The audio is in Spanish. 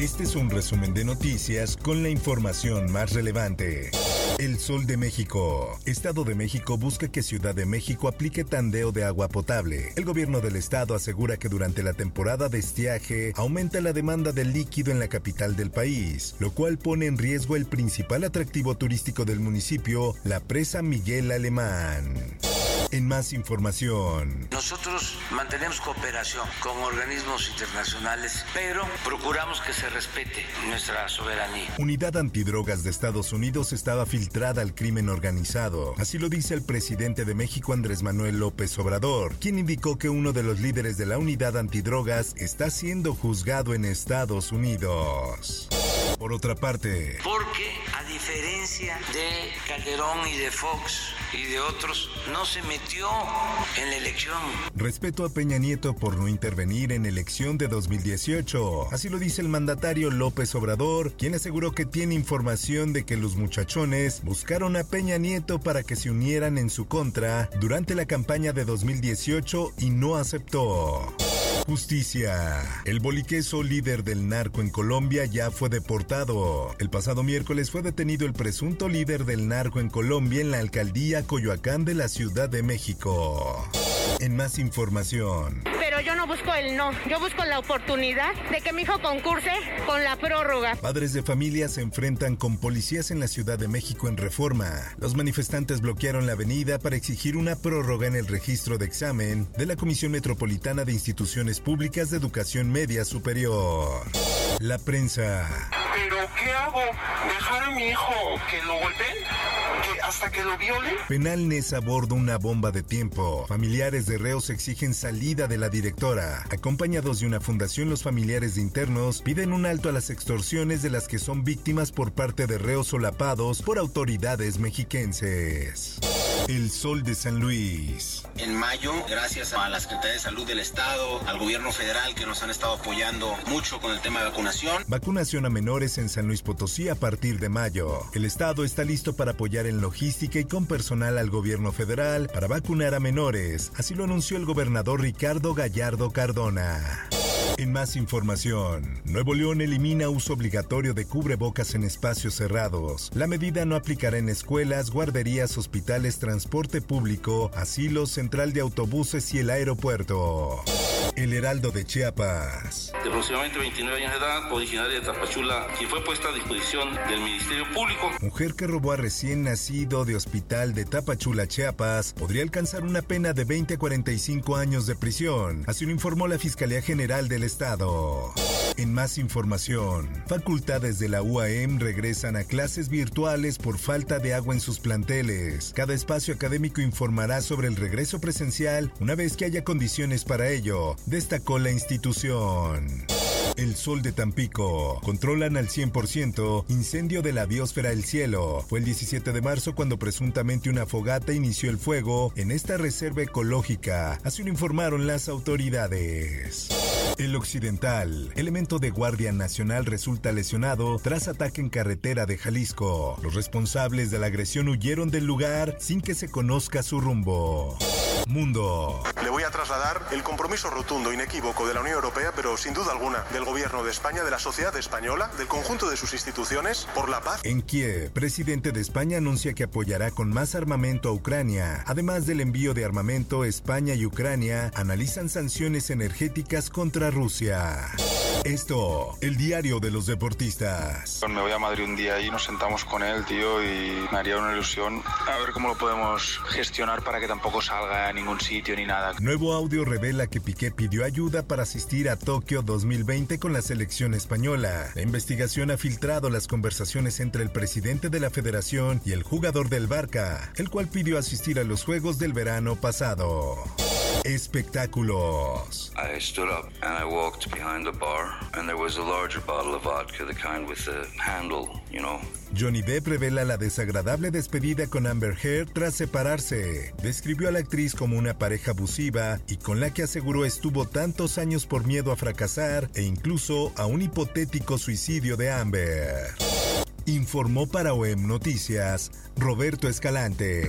Este es un resumen de noticias con la información más relevante. El Sol de México. Estado de México busca que Ciudad de México aplique tandeo de agua potable. El gobierno del estado asegura que durante la temporada de estiaje aumenta la demanda del líquido en la capital del país, lo cual pone en riesgo el principal atractivo turístico del municipio, la presa Miguel Alemán. En más información. Nosotros mantenemos cooperación con organismos internacionales, pero procuramos que se respete nuestra soberanía. Unidad Antidrogas de Estados Unidos estaba filtrada al crimen organizado. Así lo dice el presidente de México Andrés Manuel López Obrador, quien indicó que uno de los líderes de la Unidad Antidrogas está siendo juzgado en Estados Unidos. Por otra parte, Porque a diferencia de Calderón y de Fox y de otros, no se metió en la elección. respeto a Peña Nieto por no intervenir en elección de 2018. Así lo dice el mandatario López Obrador, quien aseguró que tiene información de que los muchachones buscaron a Peña Nieto para que se unieran en su contra durante la campaña de 2018 y no aceptó. Justicia. El boliqueso líder del narco en Colombia ya fue deportado. El pasado miércoles fue detenido el presunto líder del narco en Colombia en la alcaldía Coyoacán de la Ciudad de México. En más información. No busco el no, yo busco la oportunidad de que mi hijo concurse con la prórroga. Padres de familia se enfrentan con policías en la Ciudad de México en reforma. Los manifestantes bloquearon la avenida para exigir una prórroga en el registro de examen de la Comisión Metropolitana de Instituciones Públicas de Educación Media Superior. La prensa. ¿Pero qué hago? ¿Dejar a mi hijo que lo golpeen? ¿Que ¿Hasta que lo violen? Penal Nesa aborda una bomba de tiempo. Familiares de reos exigen salida de la directora. Acompañados de una fundación, los familiares de internos piden un alto a las extorsiones de las que son víctimas por parte de reos solapados por autoridades mexiquenses. El Sol de San Luis. En mayo, gracias a la Secretaría de Salud del Estado, al gobierno federal que nos han estado apoyando mucho con el tema de vacunación. Vacunación a menores en San Luis Potosí a partir de mayo. El Estado está listo para apoyar en logística y con personal al gobierno federal para vacunar a menores. Así lo anunció el gobernador Ricardo Gallardo Cardona. En más información, Nuevo León elimina uso obligatorio de cubrebocas en espacios cerrados. La medida no aplicará en escuelas, guarderías, hospitales, transporte público, asilos, central de autobuses y el aeropuerto. El Heraldo de Chiapas. de aproximadamente 29 años de edad, originaria de Tapachula, y fue puesta a disposición del Ministerio Público. Mujer que robó a recién nacido de hospital de Tapachula, Chiapas, podría alcanzar una pena de 20 a 45 años de prisión. Así lo informó la Fiscalía General del Estado. En más información, facultades de la UAM regresan a clases virtuales por falta de agua en sus planteles. Cada espacio académico informará sobre el regreso presencial una vez que haya condiciones para ello, destacó la institución. El Sol de Tampico. Controlan al 100% incendio de la biosfera El Cielo. Fue el 17 de marzo cuando presuntamente una fogata inició el fuego en esta reserva ecológica. Así lo informaron las autoridades. El Occidental. Elemento de Guardia Nacional resulta lesionado tras ataque en carretera de Jalisco. Los responsables de la agresión huyeron del lugar sin que se conozca su rumbo. Mundo. Le voy a trasladar el compromiso rotundo, inequívoco de la Unión Europea, pero sin duda alguna del Gobierno de España, de la sociedad española, del conjunto de sus instituciones, por la paz. En Kiev, presidente de España anuncia que apoyará con más armamento a Ucrania. Además del envío de armamento, España y Ucrania analizan sanciones energéticas contra Rusia. Esto, el diario de los deportistas. Me voy a Madrid un día y nos sentamos con él, tío, y me haría una ilusión a ver cómo lo podemos gestionar para que tampoco salga a ningún sitio ni nada. Nuevo audio revela que Piqué pidió ayuda para asistir a Tokio 2020 con la selección española. La investigación ha filtrado las conversaciones entre el presidente de la federación y el jugador del Barca, el cual pidió asistir a los Juegos del verano pasado. Espectáculos. I stood up and I walked behind the bar, and there was a larger bottle of vodka, the kind with the handle, you know. Johnny Depp revela la desagradable despedida con Amber Heard tras separarse. Describió a la actriz como una pareja abusiva y con la que aseguró estuvo tantos años por miedo a fracasar e incluso a un hipotético suicidio de Amber. Informó para OEM Noticias Roberto Escalante.